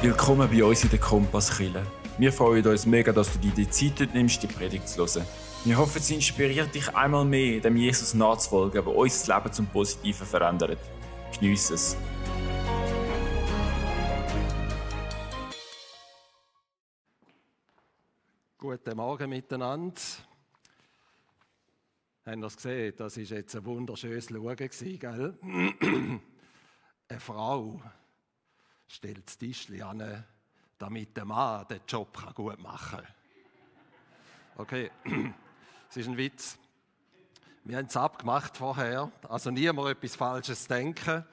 Willkommen bei uns in der Kompasskille. Wir freuen uns mega, dass du dir die Zeit nimmst, die Predigt zu hören. Wir hoffen, sie inspiriert dich einmal mehr, dem Jesus nachzufolgen, der unser Leben zum Positiven verändert. Geniess es. Guten Morgen miteinander. Haben ihr es gesehen? Das war jetzt ein wunderschönes Schauen, gell? Eine Frau stellt das Tischchen an, damit der Mann den Job gut machen kann. Okay, es ist ein Witz. Wir haben es abgemacht vorher, also niemand etwas Falsches denken.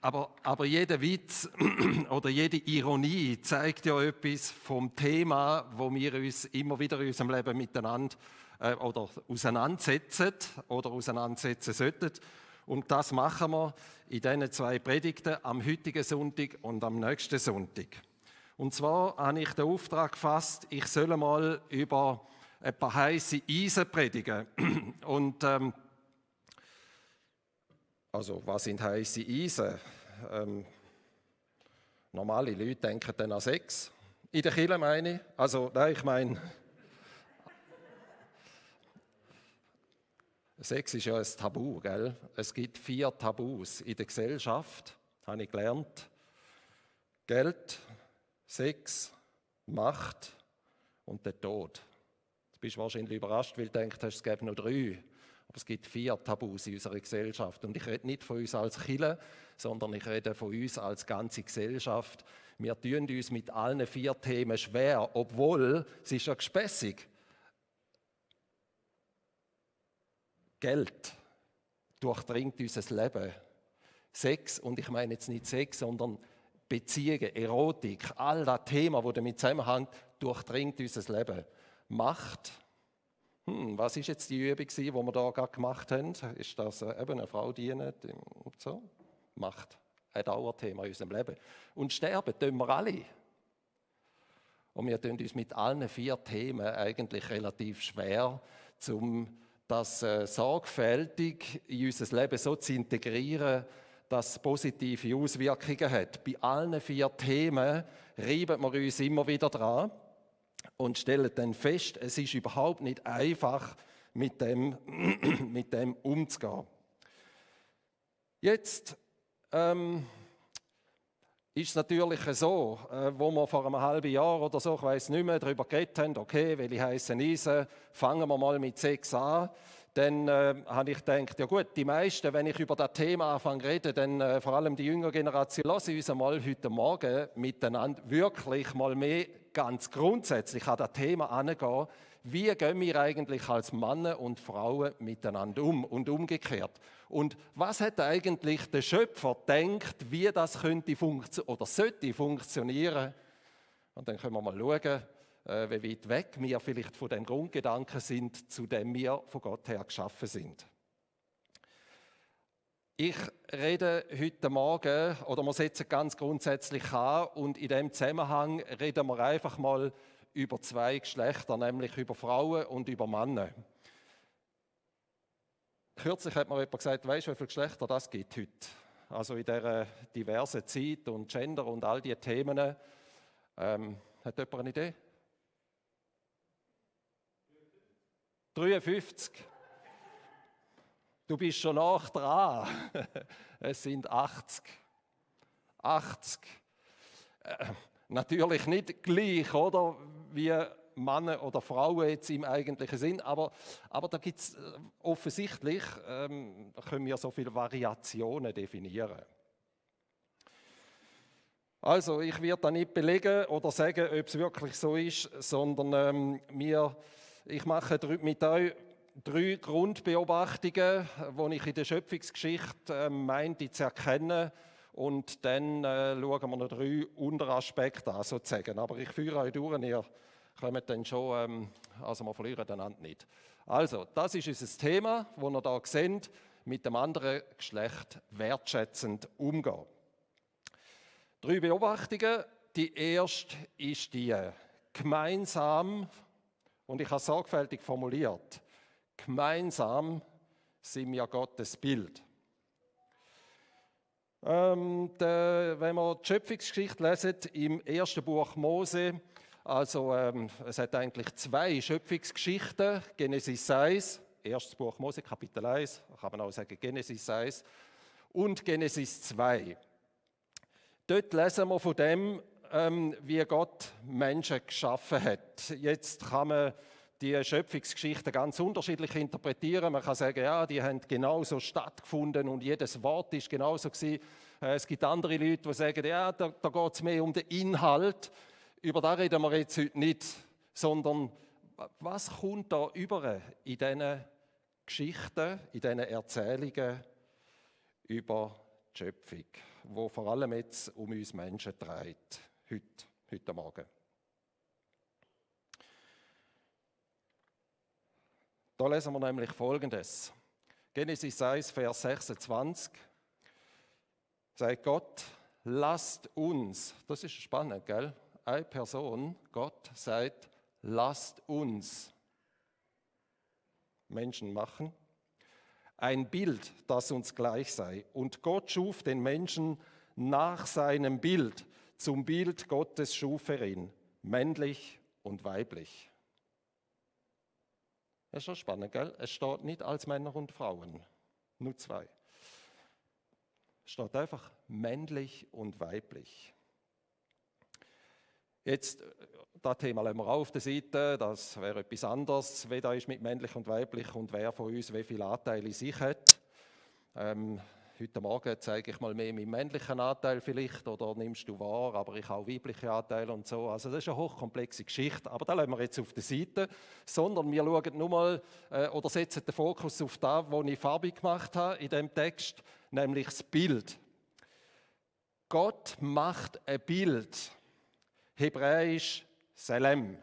Aber, aber jeder Witz oder jede Ironie zeigt ja etwas vom Thema, wo wir uns immer wieder in unserem Leben miteinander äh, oder auseinandersetzen oder auseinandersetzen sollten. Und das machen wir in diesen zwei Predigten am heutigen Sonntag und am nächsten Sonntag. Und zwar habe ich den Auftrag gefasst, ich soll mal über ein paar heiße Eisen predigen. Und ähm, also, was sind heiße Eisen? Ähm, normale Leute denken dann an Sex. In der Kirche meine ich. Also, nein, ich meine, Sex ist ja ein Tabu, gell? Es gibt vier Tabus in der Gesellschaft, habe ich gelernt. Geld, Sex, Macht und der Tod. Du bist wahrscheinlich überrascht, weil du denkst, es gäbe nur drei. Aber es gibt vier Tabus in unserer Gesellschaft. Und ich rede nicht von uns als Kille, sondern ich rede von uns als ganze Gesellschaft. Wir tun uns mit allen vier Themen schwer, obwohl es ist ja gespässig. Geld durchdringt unser Leben. Sex, und ich meine jetzt nicht Sex, sondern Beziehungen, Erotik, all das Thema, das damit zusammenhängt, durchdringt unser Leben. Macht. Hm, was ist jetzt die Übung, die wir da gerade gemacht haben? Ist das äh, eben eine Frau dienen? So? Macht. Ein Dauerthema in unserem Leben. Und sterben tun wir alle. Und wir tun uns mit allen vier Themen eigentlich relativ schwer, zum das äh, sorgfältig in unser Leben so zu integrieren, dass es positive Auswirkungen hat. Bei allen vier Themen reiben wir uns immer wieder dran und stellen dann fest, es ist überhaupt nicht einfach, mit dem, mit dem umzugehen. Jetzt ähm, ist es natürlich so, äh, wo wir vor einem halben Jahr oder so, ich weiß nicht mehr, darüber geredet haben, okay, welche heißen Eisen, fangen wir mal mit sechs an. Dann äh, habe ich gedacht, ja gut, die meisten, wenn ich über das Thema anfange zu reden, dann äh, vor allem die jüngere Generation, lasse uns einmal heute Morgen miteinander wirklich mal mehr ganz grundsätzlich an das Thema angehen, wie gehen wir eigentlich als Männer und Frauen miteinander um und umgekehrt. Und was hat eigentlich der Schöpfer gedacht, wie das könnte oder sollte funktionieren? Und dann können wir mal schauen, äh, wie weit weg wir vielleicht von dem Grundgedanken sind, zu dem wir von Gott her geschaffen sind. Ich rede heute Morgen, oder wir setzen ganz grundsätzlich an, und in dem Zusammenhang reden wir einfach mal über zwei Geschlechter, nämlich über Frauen und über Männer. Kürzlich hat mir jemand gesagt, weißt du, wie viele Geschlechter das gibt heute? Also in dieser diversen Zeit und Gender und all diese Themen. Ähm, hat jemand eine Idee? 53. Du bist schon nach dran. Es sind 80. 80. Äh, natürlich nicht gleich, oder? Wie Männer oder Frauen jetzt im eigentlichen Sinn, aber, aber da gibt es äh, offensichtlich, ähm, können wir so viele Variationen definieren. Also, ich werde da nicht belegen oder sagen, ob es wirklich so ist, sondern ähm, wir, ich mache mit euch drei Grundbeobachtungen, die ich in der Schöpfungsgeschichte äh, meinte zu erkennen. Und dann äh, schauen wir noch drei Unteraspekte an, sozusagen. Aber ich führe euch durch, ihr kommt dann schon, ähm, also wir verlieren einander nicht. Also, das ist unser Thema, das ihr hier seht, mit dem anderen Geschlecht wertschätzend umgehen. Drei Beobachtungen. Die erste ist die gemeinsam und ich habe sorgfältig formuliert, gemeinsam sind wir Gottes Bild. Ähm, der, wenn wir die Schöpfungsgeschichte lesen im ersten Buch Mose, also ähm, es hat eigentlich zwei Schöpfungsgeschichten, Genesis 1, erstes Buch Mose, Kapitel 1, kann man auch sagen Genesis 1, und Genesis 2. Dort lesen wir von dem, ähm, wie Gott Menschen geschaffen hat. Jetzt kann man die Schöpfungsgeschichte ganz unterschiedlich interpretieren. Man kann sagen, ja, die haben genauso stattgefunden und jedes Wort ist genauso gewesen. Äh, es gibt andere Leute, die sagen, ja, da, da geht es mehr um den Inhalt über das reden wir jetzt heute nicht, sondern was kommt da über in diesen Geschichten, in diesen Erzählungen über die Schöpfung, wo vor allem jetzt um uns Menschen dreht, heute, heute Morgen. Da lesen wir nämlich Folgendes. Genesis 1, Vers 26 sagt Gott, lasst uns, das ist spannend, gell? eine Person, Gott, sagt, lasst uns Menschen machen, ein Bild, das uns gleich sei. Und Gott schuf den Menschen nach seinem Bild. Zum Bild Gottes schuf er ihn, männlich und weiblich. Das ist schon spannend, gell? Es steht nicht als Männer und Frauen, nur zwei. Es steht einfach männlich und weiblich. Jetzt, äh, das Thema lassen wir auf der Seite, das wäre etwas anderes, wie da ist mit männlich und weiblich und wer von uns wie viele Anteile in sich hat. Ähm, heute Morgen zeige ich mal mehr meinen männlichen Anteil vielleicht oder nimmst du wahr, aber ich auch weibliche Anteile und so. Also das ist eine hochkomplexe Geschichte, aber da lassen wir jetzt auf der Seite, sondern wir schauen nur mal äh, oder setzen den Fokus auf das, was ich farbig gemacht habe in dem Text, nämlich das Bild. Gott macht ein Bild Hebräisch Selem.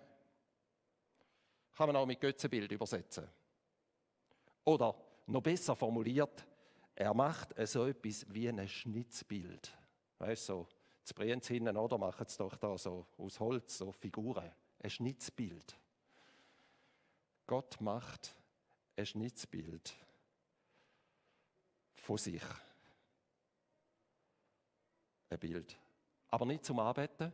Kann man auch mit Götzenbild übersetzen. Oder noch besser formuliert, er macht so etwas wie ein Schnitzbild. Weißt du, so, das Brienz hinten, oder? Machen es doch da so aus Holz, so Figuren. Ein Schnitzbild. Gott macht ein Schnitzbild von sich. Ein Bild. Aber nicht zum Arbeiten,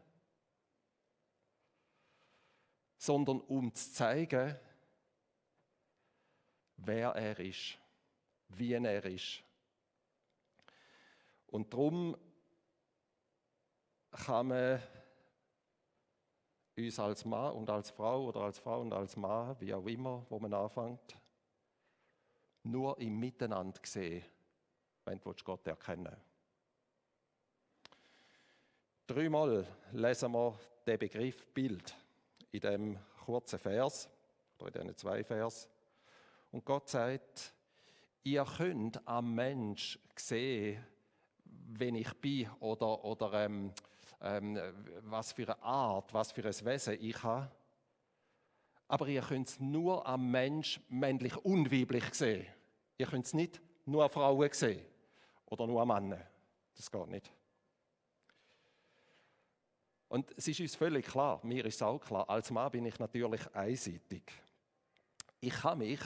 sondern um zu zeigen, wer er ist, wie er ist. Und darum kann man uns als Mann und als Frau oder als Frau und als Mann, wie auch immer, wo man anfängt, nur im Miteinander sehen, wenn du Gott erkennen willst. Dreimal lesen wir den Begriff Bild in dem kurzen Vers, oder in diesen zwei Vers. Und Gott sagt, ihr könnt am Mensch sehen, wenn ich bin oder, oder ähm, ähm, was für eine Art, was für ein Wesen ich habe. Aber ihr könnt es nur am Mensch männlich und weiblich sehen. Ihr könnt es nicht nur an Frauen sehen oder nur an Männer. Das geht nicht. Und es ist uns völlig klar, mir ist auch klar, als Mann bin ich natürlich einseitig. Ich kann mich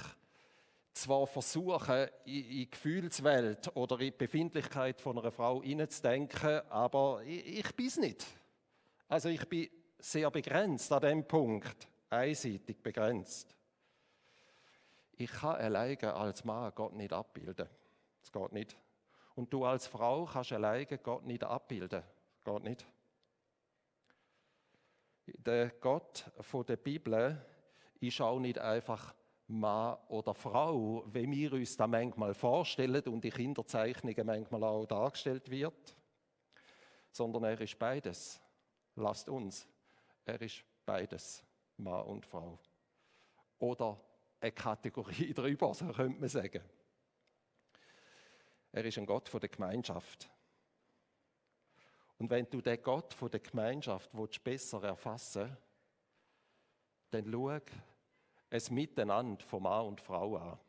zwar versuchen, in die Gefühlswelt oder in die Befindlichkeit von einer Frau hineinzudenken, aber ich, ich bin es nicht. Also ich bin sehr begrenzt an dem Punkt, einseitig begrenzt. Ich kann alleine als Mann Gott nicht abbilden. Das geht nicht. Und du als Frau kannst alleine Gott nicht abbilden. Das geht nicht. Der Gott von der Bibel ist auch nicht einfach Mann oder Frau, wie wir uns das manchmal vorstellen und in Kinderzeichnungen manchmal auch dargestellt wird, sondern er ist beides. Lasst uns, er ist beides, Mann und Frau. Oder eine Kategorie drüber, so könnte man sagen. Er ist ein Gott von der Gemeinschaft. Und wenn du den Gott von der Gemeinschaft willst, besser erfassen dann schau es Miteinander von Mann und Frau an.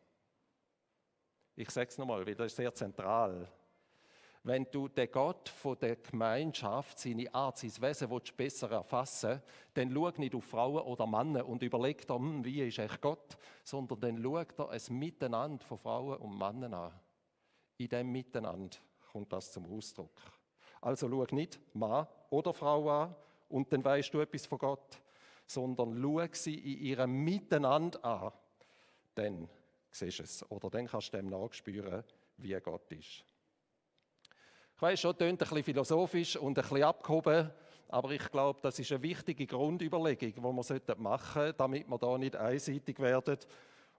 Ich sage es nochmal, weil das ist sehr zentral. Wenn du den Gott von der Gemeinschaft, seine Art, sein Wesen willst, besser erfassen dann schau nicht auf Frauen oder Männer und überleg dir, hm, wie ist echt Gott, sondern dann schau dir es Miteinander von Frauen und Männern an. In dem Miteinander kommt das zum Ausdruck. Also schau nicht Mann oder Frau an und dann weißt du etwas von Gott, sondern schau sie in ihrem Miteinander an. Dann siehst du es. Oder dann kannst du dem nachspüren, wie Gott ist. Ich weiß schon, klingt ein bisschen philosophisch und ein bisschen abgehoben, aber ich glaube, das ist eine wichtige Grundüberlegung, die wir machen sollten, damit wir da nicht einseitig werden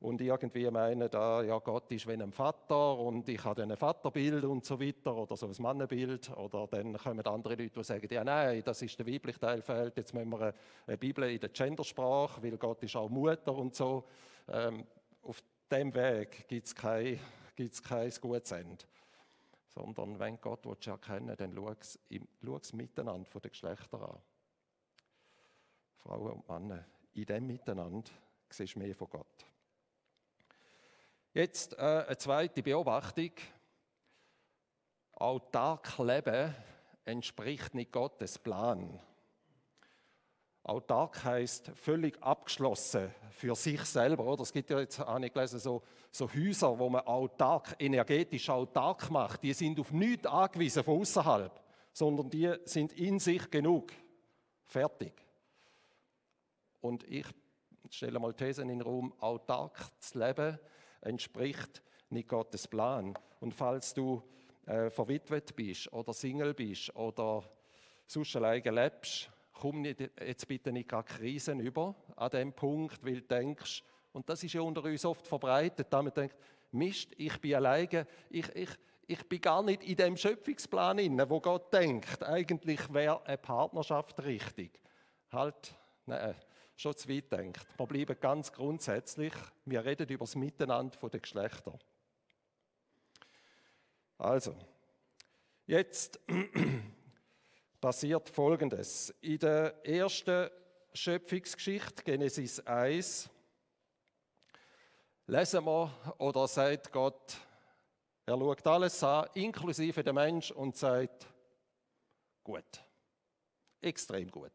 und irgendwie meinen, da, ja, Gott ist wie ein Vater und ich habe ein Vaterbild und so weiter oder so ein Mannenbild. Oder dann kommen andere Leute, die sagen, ja, nein, das ist der weibliche Teil fehlt, jetzt müssen wir eine Bibel in der Gendersprache, weil Gott ist auch Mutter und so. Ähm, auf dem Weg gibt es kein, gibt's kein gutes Ende. Sondern wenn Gott willst erkennen dann schau es miteinander von den Geschlechtern an. Frauen und Männer, in dem Miteinander siehst du mehr von Gott. Jetzt äh, eine zweite Beobachtung. Autark leben entspricht nicht Gottes Plan. Autark heißt völlig abgeschlossen für sich selber. Oder? Es gibt ja jetzt, habe ich gelesen, so, so Häuser, wo man autark, energetisch autark macht. Die sind auf nichts angewiesen von außerhalb, sondern die sind in sich genug. Fertig. Und ich stelle mal Thesen in den Raum, autark zu leben entspricht nicht Gottes Plan. Und falls du äh, verwitwet bist oder Single bist oder sonst alleine lebst, komm nicht, jetzt bitte nicht gerade Krisen über an dem Punkt, weil du denkst, und das ist ja unter uns oft verbreitet, damit denkt, Mist, ich bin alleine, ich, ich, ich bin gar nicht in dem Schöpfungsplan inne, wo Gott denkt. Eigentlich wäre eine Partnerschaft richtig. Halt, nein, schon zu weit denkt. Wir bleiben ganz grundsätzlich, wir reden über das Miteinander der Geschlechter. Also, jetzt passiert Folgendes. In der ersten Schöpfungsgeschichte, Genesis 1, lesen wir oder sagt Gott, er schaut alles an, inklusive der Mensch, und sagt, gut, extrem gut.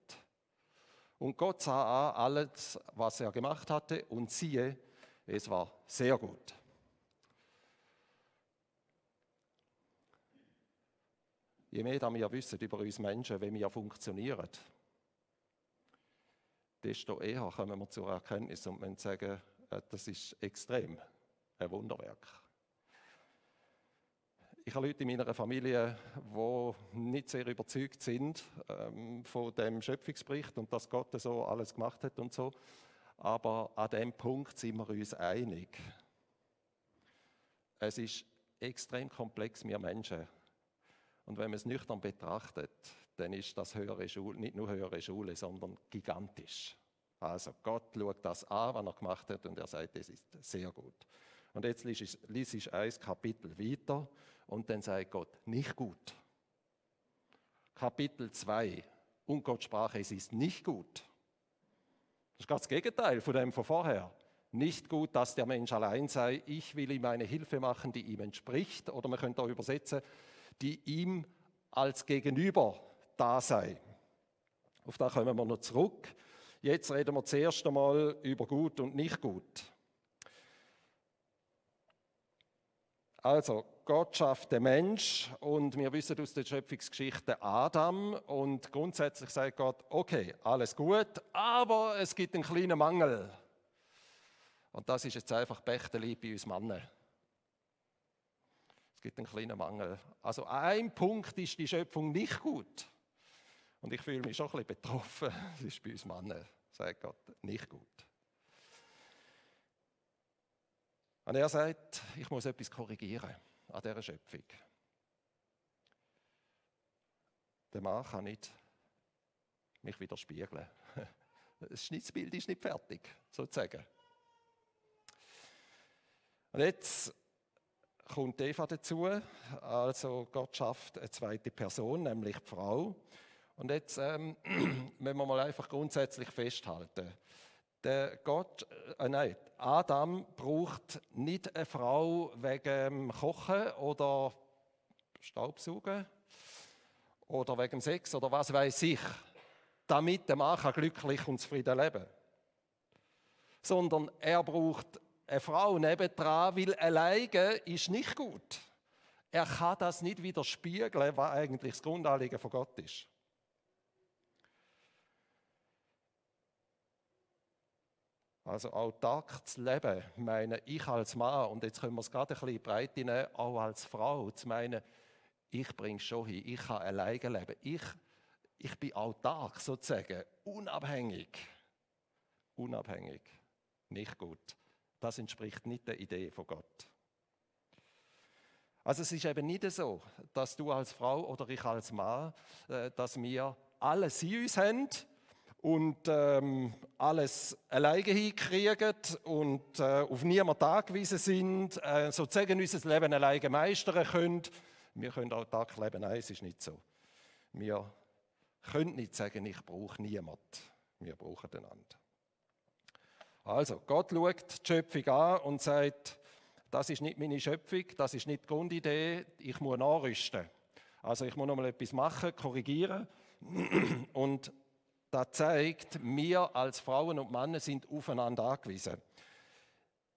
Und Gott sah an alles, was er gemacht hatte, und siehe, es war sehr gut. Je mehr wir wissen über uns Menschen, wie wir funktionieren, desto eher kommen wir zur Erkenntnis und sagen, äh, das ist extrem ein Wunderwerk. Ich habe Leute in meiner Familie, die nicht sehr überzeugt sind ähm, von dem Schöpfungsbericht und dass Gott so alles gemacht hat und so. Aber an dem Punkt sind wir uns einig. Es ist extrem komplex, wir Menschen. Und wenn man es nüchtern betrachtet, dann ist das höhere Schule, nicht nur höhere Schule, sondern gigantisch. Also Gott schaut das an, was er gemacht hat, und er sagt, es ist sehr gut. Und jetzt liest ich ein Kapitel weiter und dann sagt Gott, nicht gut. Kapitel 2. Und Gott sprach, es ist nicht gut. Das ist ganz das Gegenteil von dem von vorher. Nicht gut, dass der Mensch allein sei. Ich will ihm eine Hilfe machen, die ihm entspricht. Oder man könnte auch übersetzen, die ihm als Gegenüber da sei. Auf da kommen wir noch zurück. Jetzt reden wir zuerst einmal über gut und nicht gut. Also, Gott schafft den Mensch und wir wissen aus der Schöpfungsgeschichte Adam und grundsätzlich sagt Gott, okay, alles gut, aber es gibt einen kleinen Mangel. Und das ist jetzt einfach Bechteli bei uns Männern. Es gibt einen kleinen Mangel. Also ein Punkt ist die Schöpfung nicht gut. Und ich fühle mich schon ein bisschen betroffen. Das ist bei uns Männern, sagt Gott, nicht gut. Und er sagt, ich muss etwas korrigieren an dieser Schöpfung. Der Mann kann nicht mich widerspiegeln. Das Schnitzbild ist nicht fertig, sozusagen. Und jetzt kommt Eva dazu. Also Gott schafft eine zweite Person, nämlich die Frau. Und jetzt ähm, müssen wir mal einfach grundsätzlich festhalten. Der Gott, äh, nein, Adam braucht nicht eine Frau wegen Kochen oder Staubsaugen oder wegen Sex oder was weiß ich, damit der Mann glücklich und zufrieden leben kann. Sondern er braucht eine Frau nebendran, weil alleine ist nicht gut. Er kann das nicht widerspiegeln, was eigentlich das Grundanliegen von Gott ist. Also autark zu leben, meine ich als Mann, und jetzt können wir es gerade ein bisschen breit nehmen, auch als Frau, zu meinen, ich bringe schon hin, ich kann alleine leben, ich, ich bin autark sozusagen, unabhängig. Unabhängig, nicht gut. Das entspricht nicht der Idee von Gott. Also es ist eben nicht so, dass du als Frau oder ich als Mann, äh, dass wir alles in uns haben und ähm, alles alleine hinkriegen und äh, auf niemanden angewiesen sind, äh, sozusagen unser Leben alleine meistern können. Wir können auch Tag leben, nein, es ist nicht so. Wir können nicht sagen, ich brauche niemanden. Wir brauchen einander. Also, Gott schaut die Schöpfung an und sagt, das ist nicht meine Schöpfung, das ist nicht die Grundidee, ich muss nachrüsten. Also ich muss noch mal etwas machen, korrigieren und das zeigt, wir als Frauen und Männer sind aufeinander angewiesen.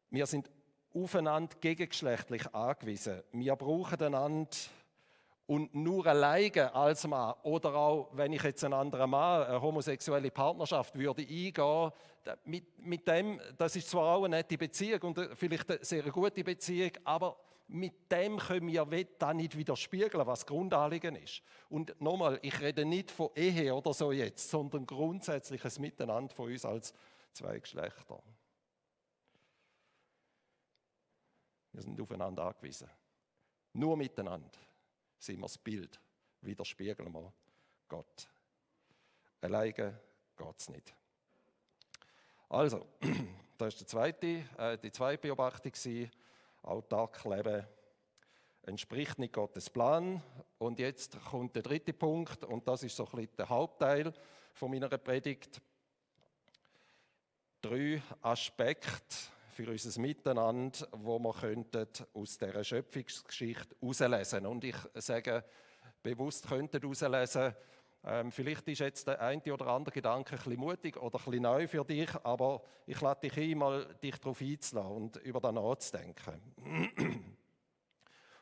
Wir sind aufeinander gegengeschlechtlich angewiesen. Wir brauchen einander und nur alleine als Mann oder auch, wenn ich jetzt einen anderen Mann eine homosexuelle Partnerschaft würde eingehen, mit, mit dem, das ist zwar auch eine nette Beziehung und vielleicht eine sehr gute Beziehung, aber mit dem können wir da nicht widerspiegeln, was Grundanliegen ist. Und nochmal, ich rede nicht von Ehe oder so jetzt, sondern grundsätzliches Miteinander von uns als zwei Geschlechter. Wir sind aufeinander angewiesen. Nur miteinander sind wir das Bild, widerspiegeln wir Gott. Alleine geht es nicht. Also, das ist die zweite, äh, die zweite Beobachtung. Gewesen. Autark leben entspricht nicht Gottes Plan. Und jetzt kommt der dritte Punkt, und das ist so ein bisschen der Hauptteil von meiner Predigt. Drei Aspekte für unser Miteinander, wo wir aus dieser Schöpfungsgeschichte herauslesen. Und ich sage bewusst könnten herauslesen, ähm, vielleicht ist jetzt der eine oder andere Gedanke ein bisschen mutig oder ein bisschen neu für dich, aber ich lade dich ein, mal dich darauf einzulassen und über das nachzudenken.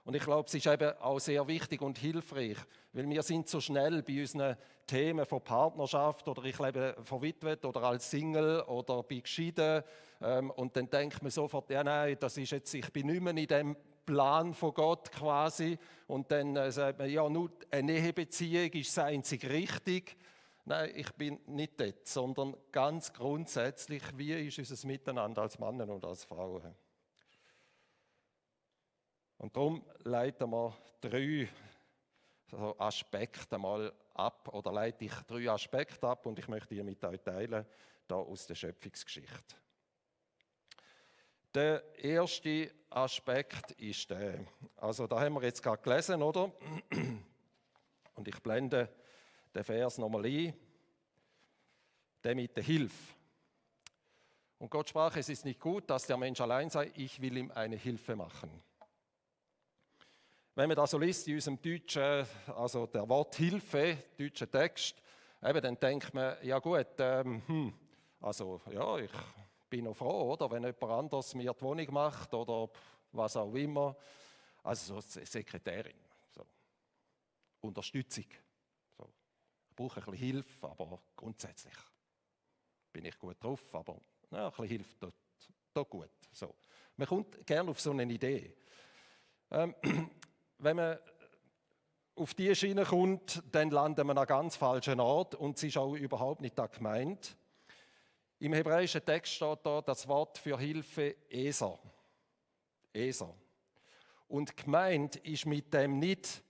Und ich glaube, es ist eben auch sehr wichtig und hilfreich, weil wir sind so schnell bei unseren Themen von Partnerschaft oder ich lebe verwitwet oder als Single oder bin geschieden ähm, und dann denkt man sofort, ja nein, das ist jetzt, ich bin nicht mehr in dem Plan von Gott quasi. Und dann äh, sagt man, ja, nur eine Ehebeziehung ist das einzig richtig. Nein, ich bin nicht dort, sondern ganz grundsätzlich, wie ist unser Miteinander als Männer und als Frauen? Und darum leiten wir drei Aspekte mal ab, oder leite ich drei Aspekte ab und ich möchte die mit euch teilen, da aus der Schöpfungsgeschichte. Der erste Aspekt ist der, also da haben wir jetzt gerade gelesen, oder? Und ich blende den Vers nochmal ein, der mit der Hilfe. Und Gott sprach, es ist nicht gut, dass der Mensch allein sei, ich will ihm eine Hilfe machen. Wenn man das so liest in unserem deutschen, also der Wort Hilfe, deutschen Text, eben, dann denkt man, ja gut, ähm, hm, also ja, ich bin noch froh, oder, wenn jemand anders mir die Wohnung macht oder was auch immer. Also so Sekretärin, so. Unterstützung. So. Ich brauche ein bisschen Hilfe, aber grundsätzlich bin ich gut drauf, aber ja, ein bisschen Hilfe tut, tut gut. So. Man kommt gerne auf so eine Idee. Ähm, wenn man auf diese Schiene kommt, dann landet man an ganz falschen Ort und es ist auch überhaupt nicht da gemeint. Im hebräischen Text steht da das Wort für Hilfe Eser. Eser. Und gemeint ist mit dem nicht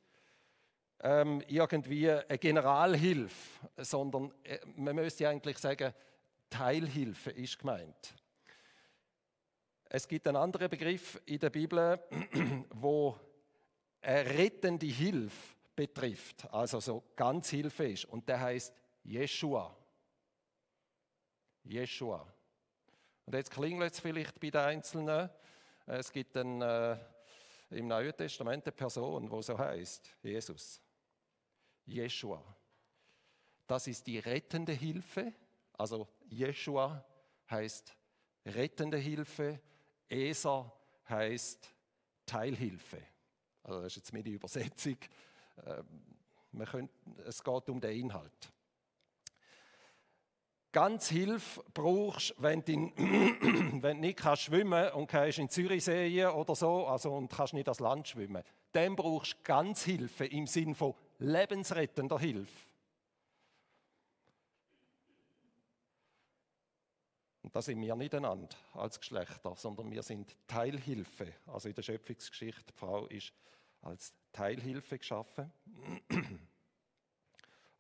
ähm, irgendwie eine Generalhilfe, sondern äh, man müsste eigentlich sagen, Teilhilfe ist gemeint. Es gibt einen anderen Begriff in der Bibel, wo eine rettende Hilfe betrifft, also so ganz Hilfe ist, und der heißt Jeshua. Jeshua. Und jetzt klingelt es vielleicht bei den Einzelnen. Es gibt ein, äh, im Neuen Testament eine Person, die so heißt, Jesus. Jeshua. Das ist die rettende Hilfe. Also Jeshua heißt rettende Hilfe. Eser heißt Teilhilfe. Also das ist jetzt meine Übersetzung. Ähm, können, es geht um den Inhalt. Ganz Hilfe brauchst, wenn du, wenn du nicht kannst schwimmen und kannst in Zürichsee oder so, also und kannst nicht das Land schwimmen. Dann brauchst du ganz Hilfe im Sinn von lebensrettender Hilfe. Und da sind wir nicht einander als Geschlechter, sondern wir sind Teilhilfe. Also in der Schöpfungsgeschichte, die Frau ist als Teilhilfe geschaffen.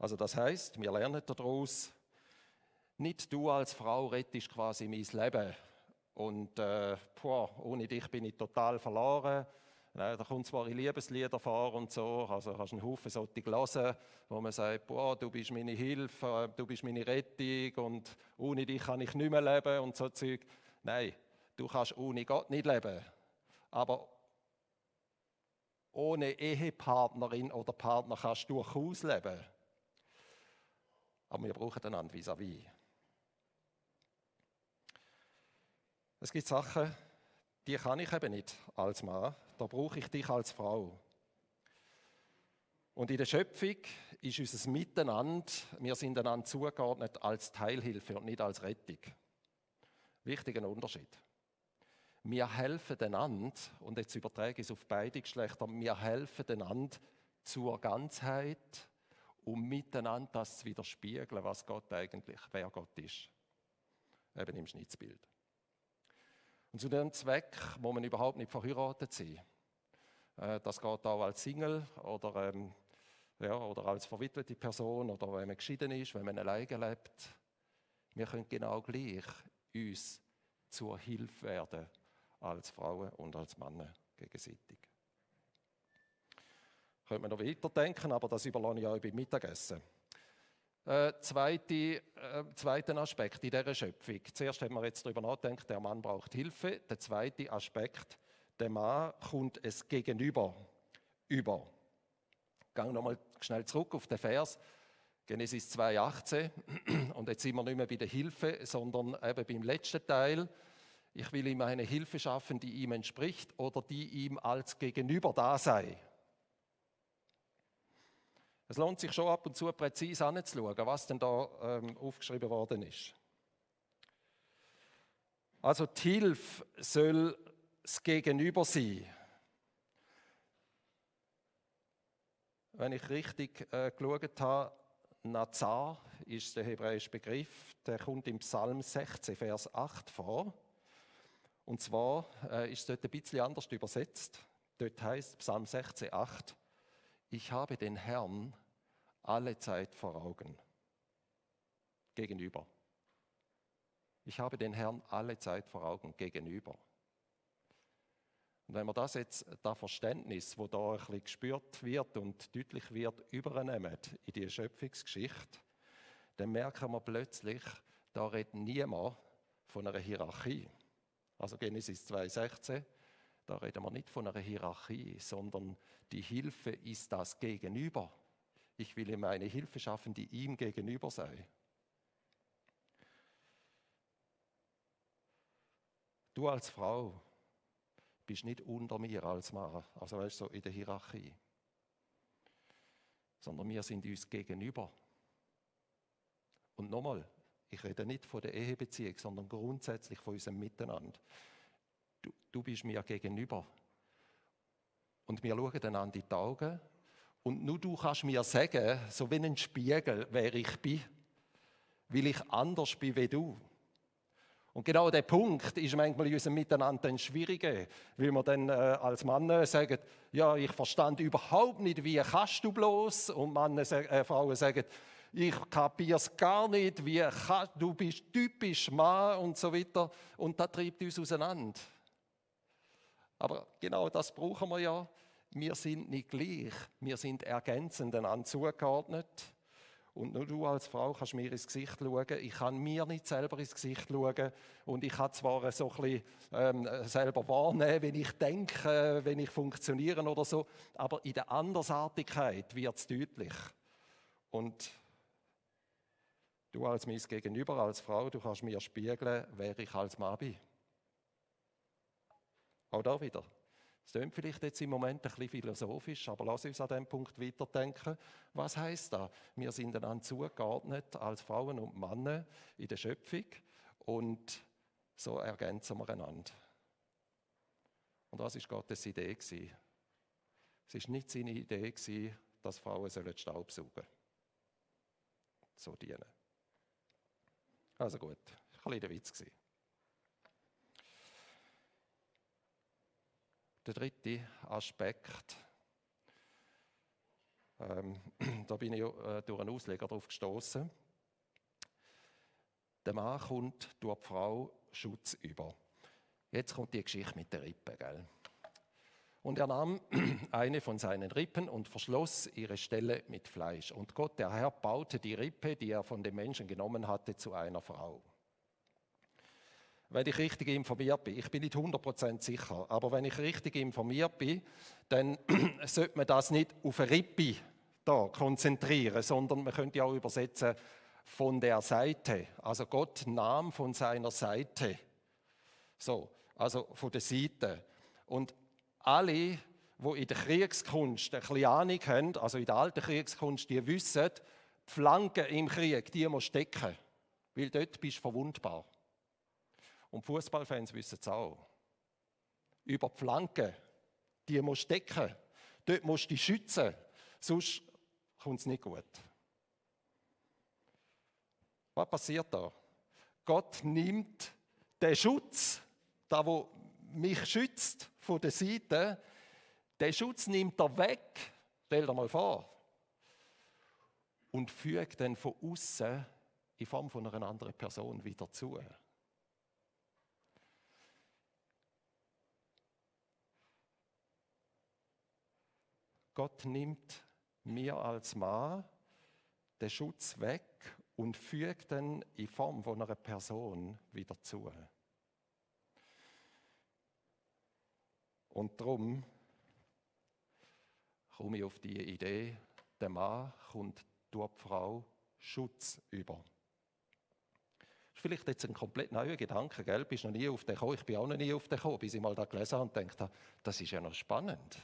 Also das heißt, wir lernen daraus, nicht du als Frau rettest quasi mein Leben und äh, boah, ohne dich bin ich total verloren da kommt zwar in Liebeslieder vor und so, also hast einen Haufen solche gelesen, wo man sagt, boah, du bist meine Hilfe, du bist meine Rettung und ohne dich kann ich nicht mehr leben und so Zeug. Nein, du kannst ohne Gott nicht leben. Aber ohne Ehepartnerin oder Partner kannst du durchaus leben. Aber wir brauchen einander vis-à-vis. -vis. Es gibt Sachen, die kann ich eben nicht als Mann, da brauche ich dich als Frau. Und in der Schöpfung ist unser Miteinander, wir sind einander zugeordnet als Teilhilfe und nicht als Rettung. Wichtiger Unterschied. Wir helfen einander, und jetzt übertrage ich es auf beide Geschlechter, wir helfen einander zur Ganzheit, um miteinander das zu widerspiegeln, was Gott eigentlich, wer Gott ist. Eben im Schnitzbild. Und zu dem Zweck muss man überhaupt nicht verheiratet sein. Äh, das geht auch als Single oder, ähm, ja, oder als verwitwete Person oder wenn man geschieden ist, wenn man alleine lebt. Wir können genau gleich uns zur Hilfe werden als Frauen und als Männer gegenseitig. Könnte man noch weiterdenken, aber das überlasse ich euch beim Mittagessen. Äh, zweite, äh, zweiten Aspekt in dieser Schöpfung. Zuerst haben wir jetzt darüber nachgedacht, der Mann braucht Hilfe. Der zweite Aspekt, der Mann kommt es gegenüber über. Ich gehe nochmal schnell zurück auf den Vers, Genesis 2,18. Und jetzt sind wir nicht mehr bei der Hilfe, sondern eben beim letzten Teil. Ich will ihm eine Hilfe schaffen, die ihm entspricht oder die ihm als Gegenüber da sei. Es lohnt sich schon ab und zu präzise anzuschauen, was denn da ähm, aufgeschrieben worden ist. Also die Hilfe soll das Gegenüber sein. Wenn ich richtig äh, geschaut habe, Nazar ist der hebräische Begriff, der kommt im Psalm 16, Vers 8 vor. Und zwar äh, ist es dort ein bisschen anders übersetzt. Dort heißt Psalm 16, 8, ich habe den Herrn alle Zeit vor Augen. Gegenüber. Ich habe den Herrn alle Zeit vor Augen gegenüber. Und wenn wir das jetzt, das Verständnis, wo da ein bisschen gespürt wird und deutlich wird, übernehmen in die Schöpfungsgeschichte, dann merken wir plötzlich, da redet niemand von einer Hierarchie. Also Genesis 2,16, da reden wir nicht von einer Hierarchie, sondern die Hilfe ist das Gegenüber. Ich will ihm eine Hilfe schaffen, die ihm gegenüber sei. Du als Frau bist nicht unter mir als Mann, also weißt du, so in der Hierarchie, sondern wir sind uns gegenüber. Und nochmal, ich rede nicht von der Ehebeziehung, sondern grundsätzlich von unserem Miteinander. Du, du bist mir gegenüber. Und wir schauen einander in die Augen und nur du kannst mir sagen, so wie ein Spiegel, wer ich bin, weil ich anders bin wie du. Und genau der Punkt ist manchmal in unserem Miteinander ein schwieriger, weil wir dann äh, als Mann sagen, ja, ich verstand überhaupt nicht, wie kannst du bloß? Und Männer, äh, Frauen sagen, ich kapiere es gar nicht, wie kann, du bist typisch Mann und so weiter. Und das treibt uns auseinander. Aber genau das brauchen wir ja, wir sind nicht gleich, wir sind ergänzend einander zugeordnet. Und nur du als Frau kannst mir ins Gesicht schauen. Ich kann mir nicht selber ins Gesicht schauen. Und ich kann zwar so ein bisschen ähm, selber wahrnehmen, wenn ich denke, wenn ich funktioniere oder so. Aber in der Andersartigkeit wird es deutlich. Und du als mein Gegenüber, als Frau, du kannst mir spiegeln, wer ich als Mann bin. Auch da wieder Es klingt vielleicht jetzt im Moment ein bisschen philosophisch, aber lass uns an diesem Punkt weiterdenken. Was heißt das? Wir sind einander zugeordnet als Frauen und Männer in der Schöpfung und so ergänzen wir einander. Und das war Gottes Idee. Es war nicht seine Idee, dass Frauen Staub saugen sollen. So dienen. Also gut, ein bisschen der Witz. Der dritte Aspekt, ähm, da bin ich äh, durch einen Ausleger darauf gestoßen. Der Mann kommt durch die Frau Schutz über. Jetzt kommt die Geschichte mit der Rippe, gell? Und er nahm eine von seinen Rippen und verschloss ihre Stelle mit Fleisch. Und Gott, der Herr, baute die Rippe, die er von dem Menschen genommen hatte, zu einer Frau. Wenn ich richtig informiert bin, ich bin nicht 100% sicher, aber wenn ich richtig informiert bin, dann sollte man das nicht auf eine Rippe da konzentrieren, sondern man könnte auch übersetzen von der Seite. Also Gott nahm von seiner Seite. So, also von der Seite. Und alle, die in der Kriegskunst ein bisschen Ahnung haben, also in der alten Kriegskunst, die wissen, die Flanken im Krieg, die muss stecken, weil dort bist du verwundbar. Und Fußballfans wissen es auch. Über die Flanken, die muss stecken, dort musst du dich schützen, sonst kommt es nicht gut. Was passiert da? Gott nimmt den Schutz, da wo mich schützt von der Seite, den Schutz nimmt er weg, stell dir mal vor, und fügt dann von außen in Form von einer anderen Person wieder zu. Gott nimmt mir als Mann den Schutz weg und fügt dann in Form von einer Person wieder zu. Und darum komme ich auf die Idee, der Mann kommt durch die Frau Schutz über. Das ist vielleicht jetzt ein komplett neuer Gedanke, gell? Bist noch nie auf den gekommen? Ich bin auch noch nie auf den gekommen, bis ich mal da gelesen habe und gedacht das ist ja noch spannend,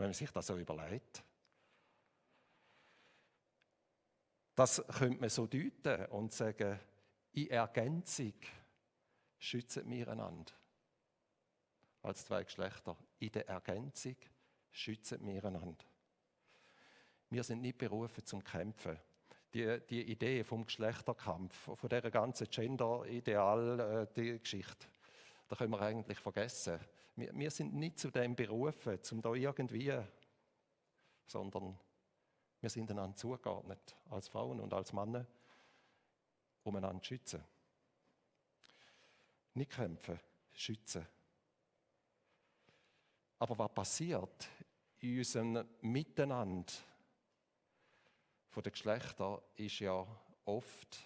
wenn man sich das so überlegt. Das könnte man so deuten und sagen, in Ergänzung schützen wir einander als zwei Geschlechter. In der Ergänzung schützen wir einander. Wir sind nicht berufen zum Kämpfen. Die, die Idee vom Geschlechterkampf, von dieser ganzen Gender-Ideal, äh, die Geschichte, da können wir eigentlich vergessen. Wir, wir sind nicht zu dem berufen, zum da irgendwie, sondern wir sind einander zugeordnet, als Frauen und als Männer, um einander zu schützen. Nicht kämpfen, schützen. Aber was passiert in unserem Miteinander von den Geschlechtern ist ja oft,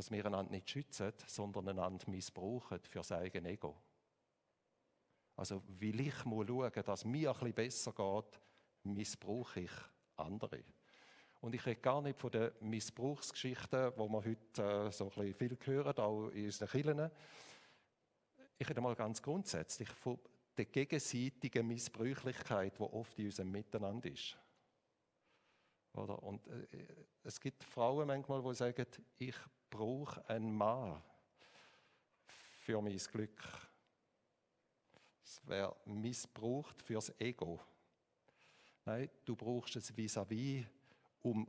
dass wir einander nicht schützen, sondern einander missbrauchen für sein eigenes Ego. Also, will ich mal schauen, dass mir ein bisschen besser geht, missbrauche ich andere. Und ich rede gar nicht von den Missbrauchsgeschichten, die wir heute äh, so ein bisschen viel hören, auch in unseren Kirchen. Ich rede mal ganz grundsätzlich von der gegenseitigen Missbräuchlichkeit, die oft in unserem Miteinander ist. Oder? Und äh, es gibt Frauen manchmal, die sagen, ich brauche einen Mann für mein Glück. Es wäre missbraucht fürs Ego. Nein, du brauchst es vis-à-vis, -vis, um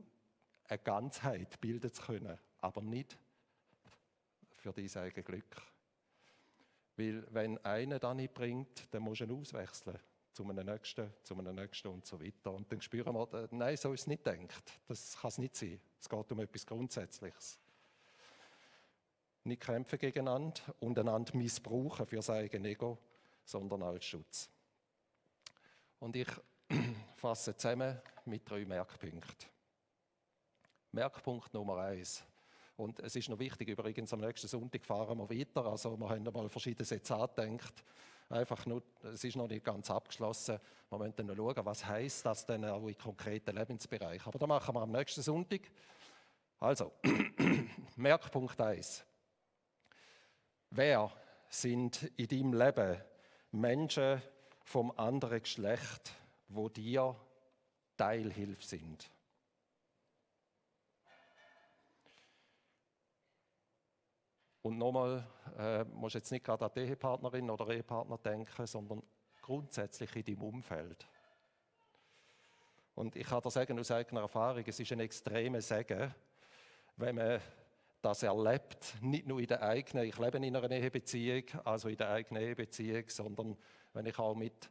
eine Ganzheit bilden zu können, aber nicht für dein eigenes Glück. Weil wenn einer das nicht bringt, dann musst du ihn auswechseln zu einem nächsten, zu einem nächsten und so weiter. Und dann spüren wir, äh, nein, so ist es nicht denkt. Das kann es nicht sein. Es geht um etwas Grundsätzliches. Nicht kämpfen gegeneinander und einander missbrauchen für sein eigenes Ego, sondern als Schutz. Und ich fasse zusammen mit drei Merkpunkten. Merkpunkt Nummer eins. Und es ist noch wichtig, übrigens, am nächsten Sonntag fahren wir weiter. Also wir haben mal verschiedene Sätze angedenkt. Einfach nur, es ist noch nicht ganz abgeschlossen. Wir müssen dann noch schauen, was heißt das denn auch in konkreten Lebensbereichen. Aber das machen wir am nächsten Sonntag. Also, Merkpunkt 1. Wer sind in deinem Leben Menschen vom anderen Geschlecht, wo dir Teilhilfe sind. Und nochmal, äh, musst jetzt nicht gerade an die Ehepartnerin oder Ehepartner denken, sondern grundsätzlich in deinem Umfeld. Und ich kann dir sagen aus eigener Erfahrung, es ist ein extremes Segen, wenn man das erlebt, nicht nur in der eigenen, ich lebe in einer Ehebeziehung, also in der eigenen Ehebeziehung, sondern wenn ich auch mit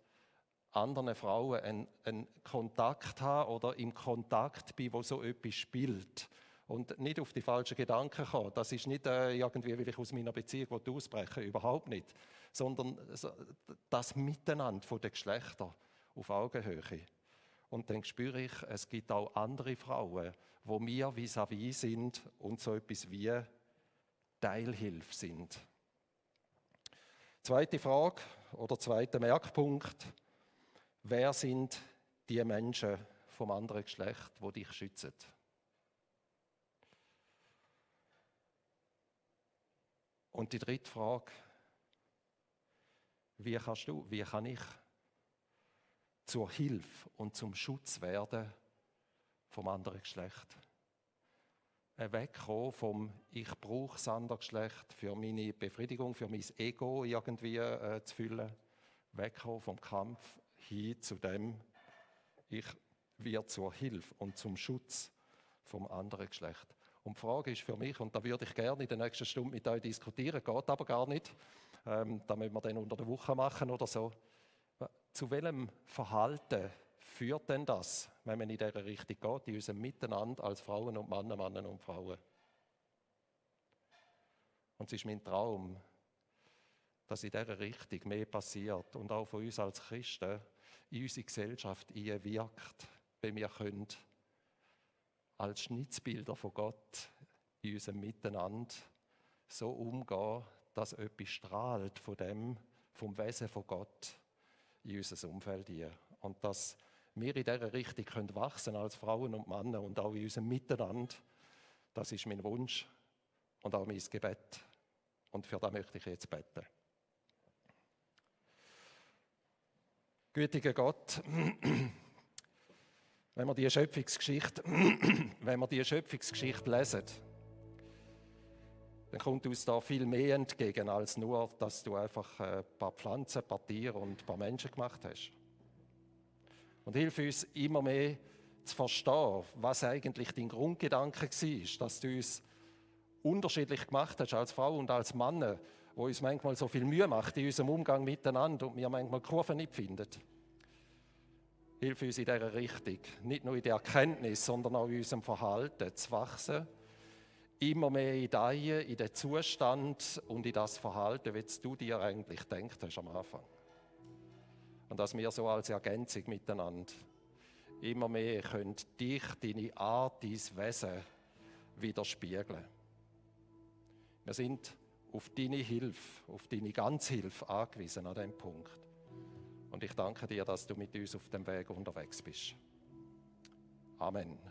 anderen Frauen einen, einen Kontakt habe oder im Kontakt bin, wo so etwas spielt und nicht auf die falschen Gedanken kommen. Das ist nicht äh, irgendwie, weil ich aus meiner Beziehung ausbrechen überhaupt nicht, sondern das Miteinander der Geschlechter auf Augenhöhe. Und dann spüre ich, es gibt auch andere Frauen, wo mir vis-à-vis -vis sind und so etwas wie Teilhilfe sind. Zweite Frage oder zweiter Merkpunkt. Wer sind die Menschen vom anderen Geschlecht, wo dich schützen? Und die dritte Frage, wie kannst du, wie kann ich zur Hilfe und zum Schutz werden vom anderen Geschlecht? Wegkommen vom Ich brauche das andere Geschlecht für meine Befriedigung, für mein Ego irgendwie äh, zu füllen. Wegkommen vom Kampf hin zu dem, ich werde zur Hilfe und zum Schutz vom anderen Geschlecht. Und die Frage ist für mich, und da würde ich gerne in der nächsten Stunde mit euch diskutieren, geht aber gar nicht, ähm, da müssen wir dann unter der Woche machen oder so. Zu welchem Verhalten führt denn das, wenn man in dieser Richtung geht, in unserem Miteinander als Frauen und Männer, Männer und Frauen? Und es ist mein Traum, dass in dieser Richtung mehr passiert und auch von uns als Christen in unsere Gesellschaft wirkt, wenn wir können als Schnitzbilder von Gott in unserem Miteinander so umgehen, dass etwas strahlt von dem, vom Wesen von Gott in unser Umfeld hier. Und dass wir in dieser Richtung können wachsen als Frauen und Männer und auch in unserem Miteinander, das ist mein Wunsch und auch mein Gebet. Und für das möchte ich jetzt beten. Gütiger Gott, wenn wir die Schöpfungsgeschichte, wenn wir die Schöpfungsgeschichte lesen, dann kommt uns da viel mehr entgegen, als nur, dass du einfach ein paar Pflanzen, ein paar Tiere und ein paar Menschen gemacht hast. Und hilf uns immer mehr zu verstehen, was eigentlich dein Grundgedanke war, dass du uns unterschiedlich gemacht hast als Frau und als Mann, wo uns manchmal so viel Mühe macht in unserem Umgang miteinander und wir manchmal Kurven nicht finden. Hilf uns in dieser Richtung, nicht nur in der Erkenntnis, sondern auch in unserem Verhalten zu wachsen, immer mehr in deinen, in den Zustand und in das Verhalten, wie du dir eigentlich denkt hast am Anfang. Und dass wir so als Ergänzung miteinander immer mehr können dich, deine Art, dein Wesen widerspiegeln. Wir sind auf deine Hilfe, auf deine Ganzhilfe angewiesen an diesem Punkt. Und ich danke dir, dass du mit uns auf dem Weg unterwegs bist. Amen.